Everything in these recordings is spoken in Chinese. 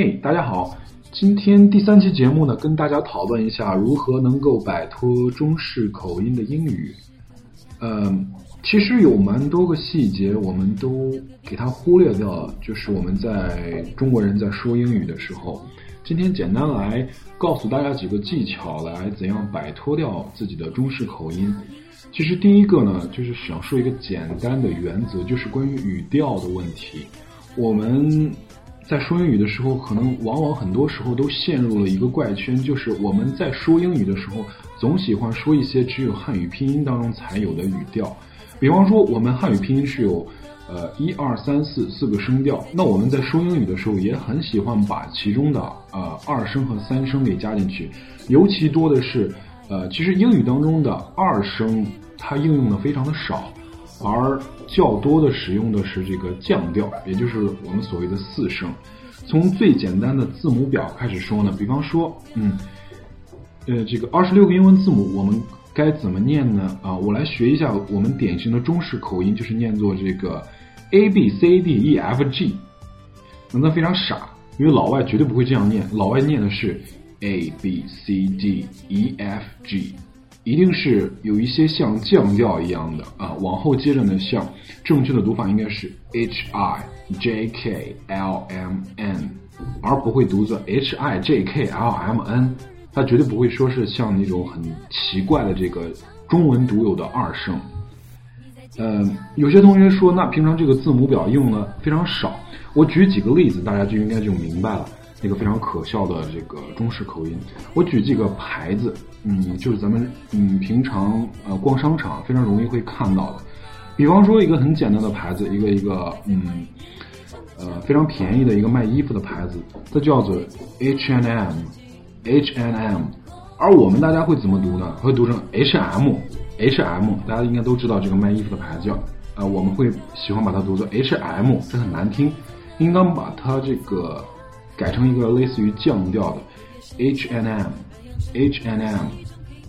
嘿，大家好！今天第三期节目呢，跟大家讨论一下如何能够摆脱中式口音的英语。嗯，其实有蛮多个细节我们都给它忽略掉了，就是我们在中国人在说英语的时候。今天简单来告诉大家几个技巧，来怎样摆脱掉自己的中式口音。其实第一个呢，就是想说一个简单的原则，就是关于语调的问题。我们在说英语的时候，可能往往很多时候都陷入了一个怪圈，就是我们在说英语的时候，总喜欢说一些只有汉语拼音当中才有的语调。比方说，我们汉语拼音是有。呃，一二三四四个声调，那我们在说英语的时候也很喜欢把其中的呃二声和三声给加进去，尤其多的是呃，其实英语当中的二声它应用的非常的少，而较多的使用的是这个降调，也就是我们所谓的四声。从最简单的字母表开始说呢，比方说，嗯，呃，这个二十六个英文字母我们该怎么念呢？啊，我来学一下我们典型的中式口音，就是念作这个。A B C D E F G，那非常傻，因为老外绝对不会这样念，老外念的是 A B C D E F G，一定是有一些像降调一样的啊，往后接着呢，像正确的读法应该是 H I J K L M N，而不会读作 H I J K L M N，它绝对不会说是像那种很奇怪的这个中文独有的二声。嗯，有些同学说，那平常这个字母表用的非常少。我举几个例子，大家就应该就明白了。那个非常可笑的这个中式口音，我举几个牌子，嗯，就是咱们嗯平常呃逛商场非常容易会看到的。比方说一个很简单的牌子，一个一个嗯呃非常便宜的一个卖衣服的牌子，它叫做 H and M，H and M。而我们大家会怎么读呢？会读成 H M。H M，大家应该都知道这个卖衣服的牌子叫，呃，我们会喜欢把它读作 H M，这很难听，应当把它这个改成一个类似于降调的 H and M，H and M，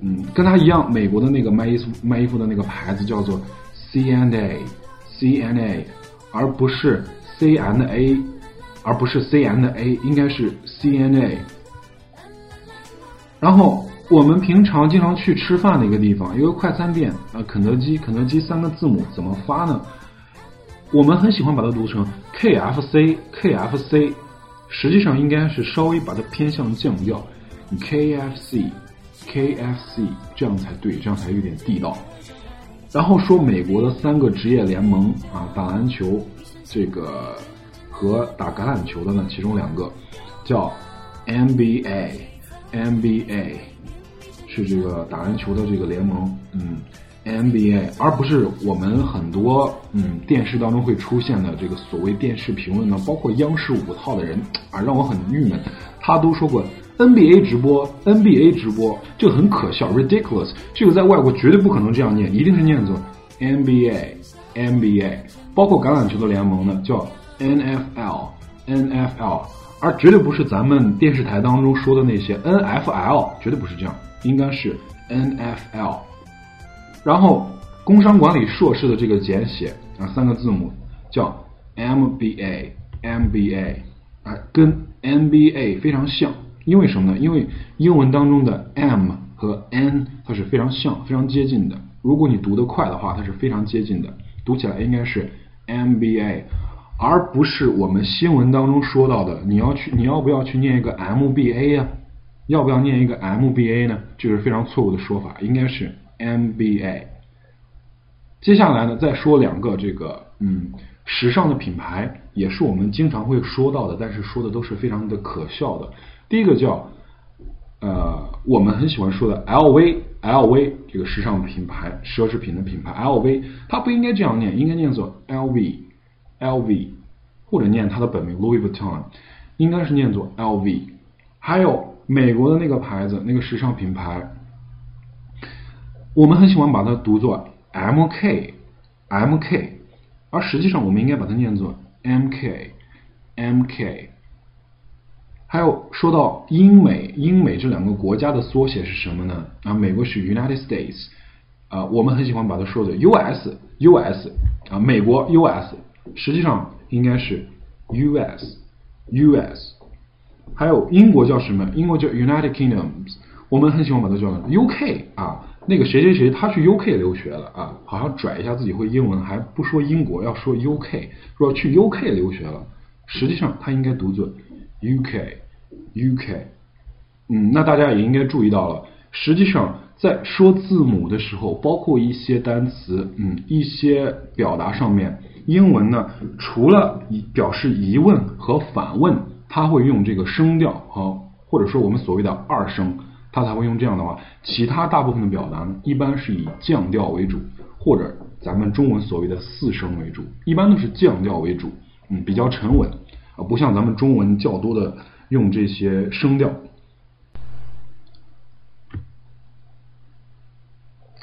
嗯，跟它一样，美国的那个卖衣服卖衣服的那个牌子叫做 C and A，C and A，而不是 C and A，而不是 C and A，应该是 C and A，然后。我们平常经常去吃饭的一个地方，一个快餐店啊，肯德基。肯德基三个字母怎么发呢？我们很喜欢把它读成 K F C K F C，实际上应该是稍微把它偏向降调，K F C K F C，这样才对，这样才有点地道。然后说美国的三个职业联盟啊，打篮球这个和打橄榄球的呢，其中两个叫 N B A N B A。是这个打篮球的这个联盟，嗯，NBA，而不是我们很多嗯电视当中会出现的这个所谓电视评论呢，包括央视五套的人啊，让我很郁闷。他都说过 NBA 直播，NBA 直播，这个很可笑，ridiculous。这个在外国绝对不可能这样念，一定是念作 NBA，NBA。包括橄榄球的联盟呢，叫 NFL，NFL，而绝对不是咱们电视台当中说的那些 NFL，绝对不是这样。应该是 N F L，然后工商管理硕士的这个简写啊，三个字母叫 M B A M B A，啊，跟 M B A 非常像，因为什么呢？因为英文当中的 M 和 N 它是非常像、非常接近的。如果你读得快的话，它是非常接近的，读起来应该是 M B A，而不是我们新闻当中说到的，你要去，你要不要去念一个 M B A 呀？要不要念一个 MBA 呢？这是非常错误的说法，应该是 MBA。接下来呢，再说两个这个嗯时尚的品牌，也是我们经常会说到的，但是说的都是非常的可笑的。第一个叫呃我们很喜欢说的 LV，LV 这个时尚品牌奢侈品的品牌 LV，它不应该这样念，应该念作 LV，LV 或者念它的本名 Louis Vuitton，应该是念作 LV。还有。美国的那个牌子，那个时尚品牌，我们很喜欢把它读作 M K M K，而实际上我们应该把它念作 M K M K。还有说到英美，英美这两个国家的缩写是什么呢？啊，美国是 United States，啊，我们很喜欢把它说的 U S U S，啊，美国 U S，实际上应该是 U S U S。还有英国叫什么？英国叫 United Kingdoms，我们很喜欢把它叫 UK 啊。那个谁谁谁他去 UK 留学了啊，好像拽一下自己会英文，还不说英国，要说 UK，说去 UK 留学了。实际上他应该读作 UK，UK。嗯，那大家也应该注意到了，实际上在说字母的时候，包括一些单词，嗯，一些表达上面，英文呢，除了表示疑问和反问，它会用这个声调和或者说我们所谓的二声。他才会用这样的话，其他大部分的表达呢，一般是以降调为主，或者咱们中文所谓的四声为主，一般都是降调为主，嗯，比较沉稳啊，不像咱们中文较多的用这些声调。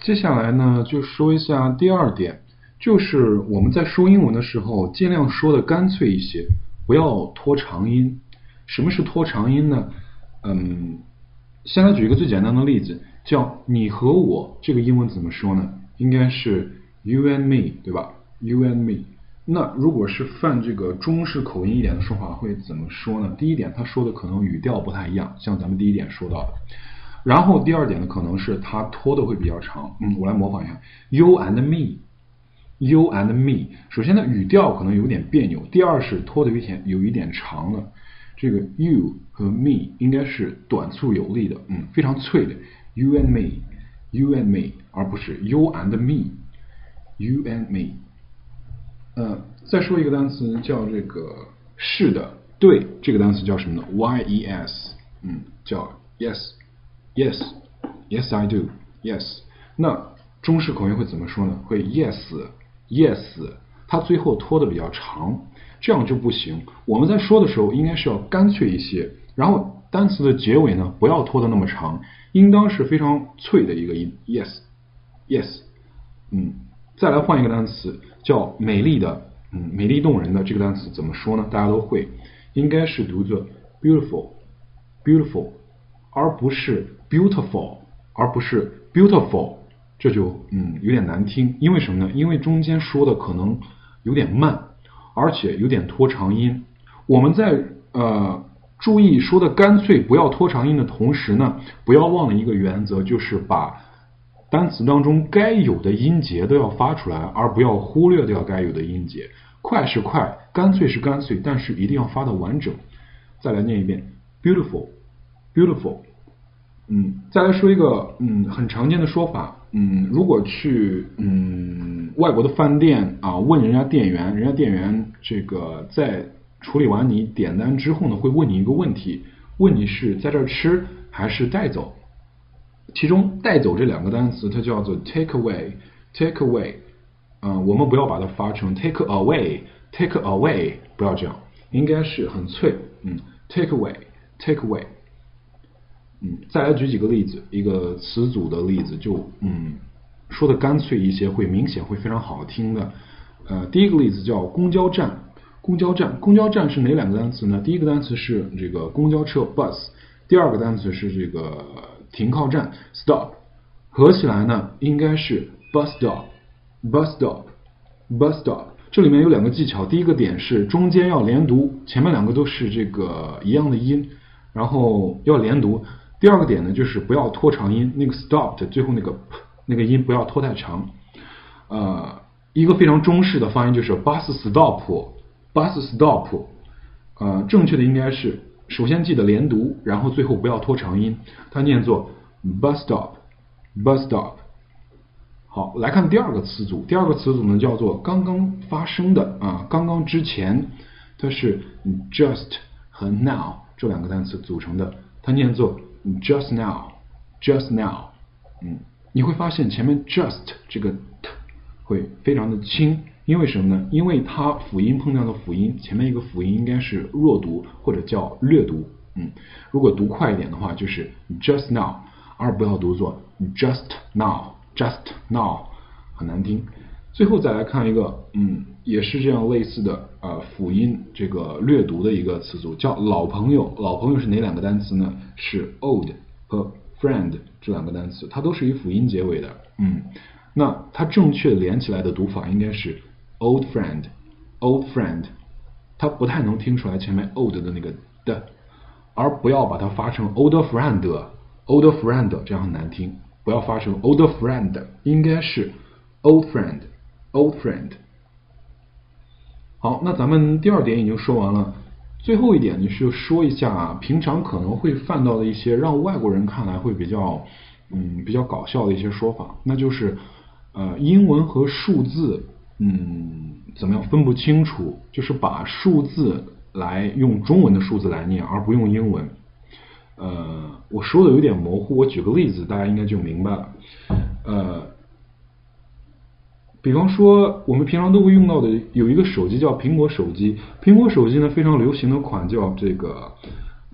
接下来呢，就说一下第二点，就是我们在说英文的时候，尽量说的干脆一些，不要拖长音。什么是拖长音呢？嗯。先来举一个最简单的例子，叫你和我，这个英文怎么说呢？应该是 you and me，对吧？you and me。那如果是犯这个中式口音一点的说法，会怎么说呢？第一点，他说的可能语调不太一样，像咱们第一点说到的。然后第二点呢，可能是他拖的会比较长。嗯，我来模仿一下，you and me，you and me。首先呢，语调可能有点别扭。第二是拖的有点有一点长了。这个 you 和 me 应该是短促有力的，嗯，非常脆的。You and me，you and me，而不是 you and me，you and me。呃，再说一个单词叫这个是的，对，这个单词叫什么呢？yes，嗯，叫 yes，yes，yes I do，yes。那中式口音会怎么说呢？会 yes，yes，它最后拖的比较长。这样就不行。我们在说的时候，应该是要干脆一些。然后单词的结尾呢，不要拖得那么长，应当是非常脆的一个音。Yes，Yes，嗯，再来换一个单词，叫美丽的，嗯，美丽动人的这个单词怎么说呢？大家都会，应该是读作 beautiful，beautiful，而不是 beautiful，而不是 beautiful，这就嗯有点难听。因为什么呢？因为中间说的可能有点慢。而且有点拖长音，我们在呃注意说的干脆不要拖长音的同时呢，不要忘了一个原则，就是把单词当中该有的音节都要发出来，而不要忽略掉该有的音节。快是快，干脆是干脆，但是一定要发的完整。再来念一遍，beautiful，beautiful。嗯，再来说一个嗯很常见的说法。嗯，如果去嗯外国的饭店啊，问人家店员，人家店员这个在处理完你点单之后呢，会问你一个问题，问你是在这儿吃还是带走？其中带走这两个单词，它叫做 take away，take away。嗯，我们不要把它发成 take away，take away，不要这样，应该是很脆，嗯，take away，take away。嗯，再来举几个例子，一个词组的例子，就嗯说的干脆一些，会明显会非常好听的。呃，第一个例子叫公交站，公交站，公交站是哪两个单词呢？第一个单词是这个公交车 bus，第二个单词是这个停靠站 stop，合起来呢应该是 bus stop，bus stop，bus stop。这里面有两个技巧，第一个点是中间要连读，前面两个都是这个一样的音，然后要连读。第二个点呢，就是不要拖长音，那个 stop 的最后那个那个音不要拖太长。呃，一个非常中式的发音就是 bus stop，bus stop。呃，正确的应该是首先记得连读，然后最后不要拖长音，它念作 bus stop，bus stop。好，来看第二个词组，第二个词组呢叫做刚刚发生的啊，刚刚之前，它是 just 和 now 这两个单词组成的，它念作。Just now, just now，嗯，你会发现前面 just 这个 t 会非常的轻，因为什么呢？因为它辅音碰到的辅音，前面一个辅音应该是弱读或者叫略读，嗯，如果读快一点的话，就是 just now，而不要读作 just now，just now，很难听。最后再来看一个，嗯，也是这样类似的，呃，辅音这个略读的一个词组，叫老朋友。老朋友是哪两个单词呢？是 old 和 friend 这两个单词，它都是以辅音结尾的，嗯，那它正确连起来的读法应该是 old friend，old friend，它不太能听出来前面 old 的那个的而不要把它发成 old friend，old friend 这样很难听，不要发成 old friend，应该是 old friend，old friend。好，那咱们第二点已经说完了，最后一点你是说一下平常可能会犯到的一些让外国人看来会比较嗯比较搞笑的一些说法，那就是呃英文和数字嗯怎么样分不清楚，就是把数字。来用中文的数字来念，而不用英文。呃，我说的有点模糊，我举个例子，大家应该就明白了。呃，比方说，我们平常都会用到的有一个手机叫苹果手机，苹果手机呢非常流行的款叫这个，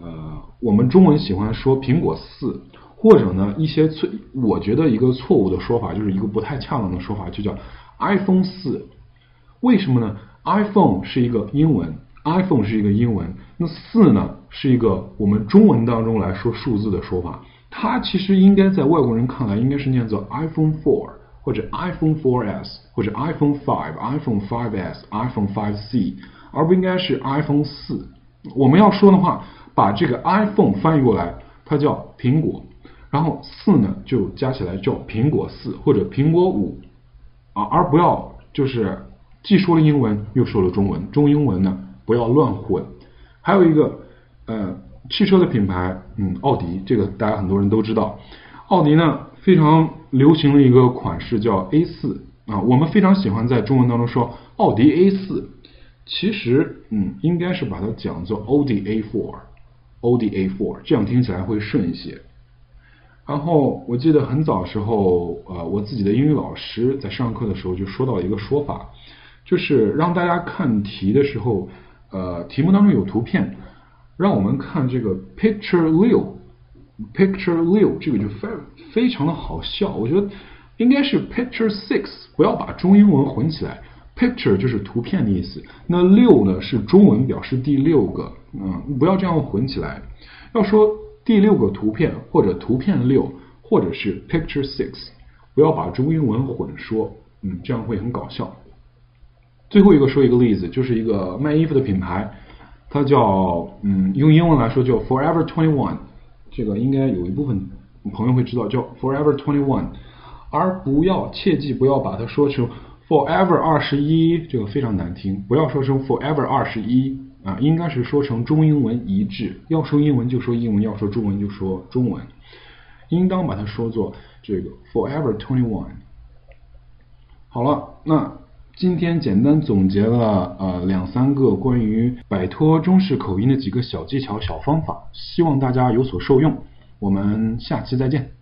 呃，我们中文喜欢说苹果四，或者呢一些错，我觉得一个错误的说法就是一个不太恰当的说法，就叫 iPhone 四。为什么呢？iPhone 是一个英文。iPhone 是一个英文，那四呢是一个我们中文当中来说数字的说法，它其实应该在外国人看来应该是念作 iPhone Four 或者 iPhone 4S 或者 iPhone Five、iPhone 5S、iPhone 5C，而不应该是 iPhone 四。我们要说的话，把这个 iPhone 翻译过来，它叫苹果，然后四呢就加起来叫苹果四或者苹果五啊，而不要就是既说了英文又说了中文，中英文呢。不要乱混。还有一个，呃，汽车的品牌，嗯，奥迪，这个大家很多人都知道。奥迪呢，非常流行的一个款式叫 A 四啊，我们非常喜欢在中文当中说奥迪 A 四，其实，嗯，应该是把它讲作 O D A four，O D A four，这样听起来会顺一些。然后我记得很早时候，呃，我自己的英语老师在上课的时候就说到一个说法，就是让大家看题的时候。呃，题目当中有图片，让我们看这个 picture 六，picture 六这个就非非常的好笑。我觉得应该是 picture six，不要把中英文混起来。picture 就是图片的意思，那六呢是中文表示第六个，嗯，不要这样混起来。要说第六个图片或者图片六，或者是 picture six，不要把中英文混说，嗯，这样会很搞笑。最后一个说一个例子，就是一个卖衣服的品牌，它叫嗯，用英文来说叫 Forever Twenty One，这个应该有一部分朋友会知道叫 Forever Twenty One，而不要切记不要把它说成 Forever 二十一，这个非常难听，不要说成 Forever 二十一啊，应该是说成中英文一致，要说英文就说英文，要说中文就说中文，应当把它说作这个 Forever Twenty One。好了，那。今天简单总结了呃两三个关于摆脱中式口音的几个小技巧、小方法，希望大家有所受用。我们下期再见。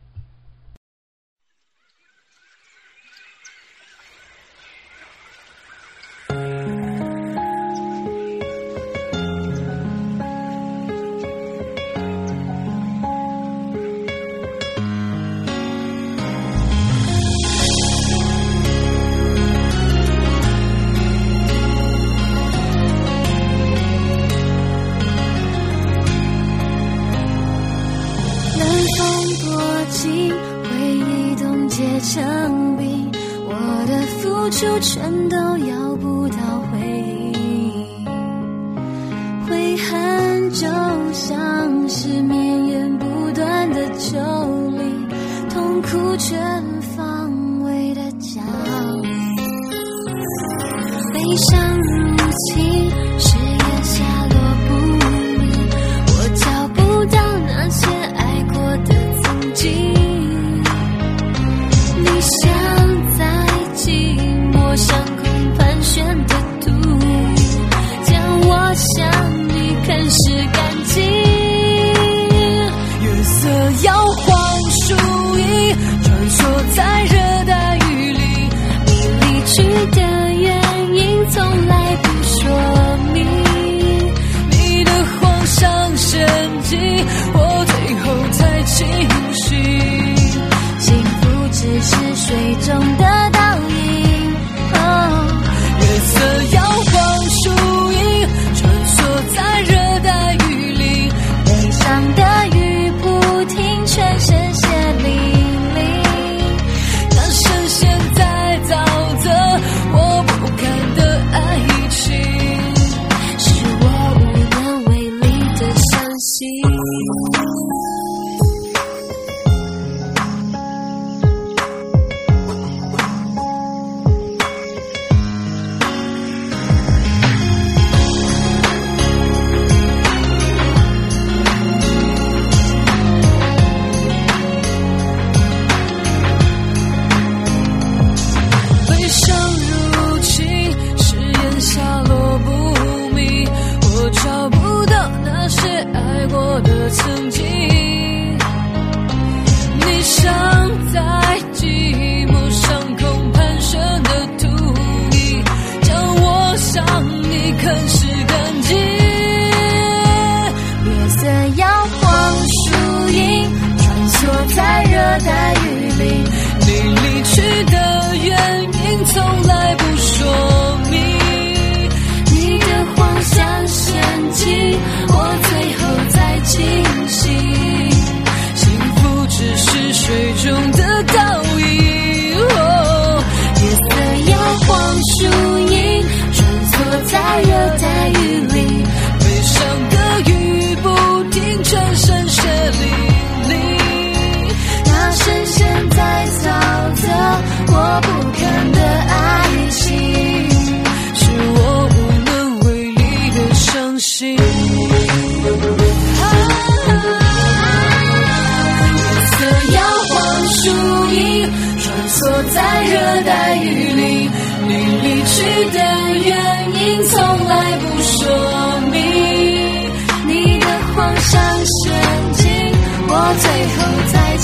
不全方位的降临，悲伤如侵，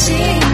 的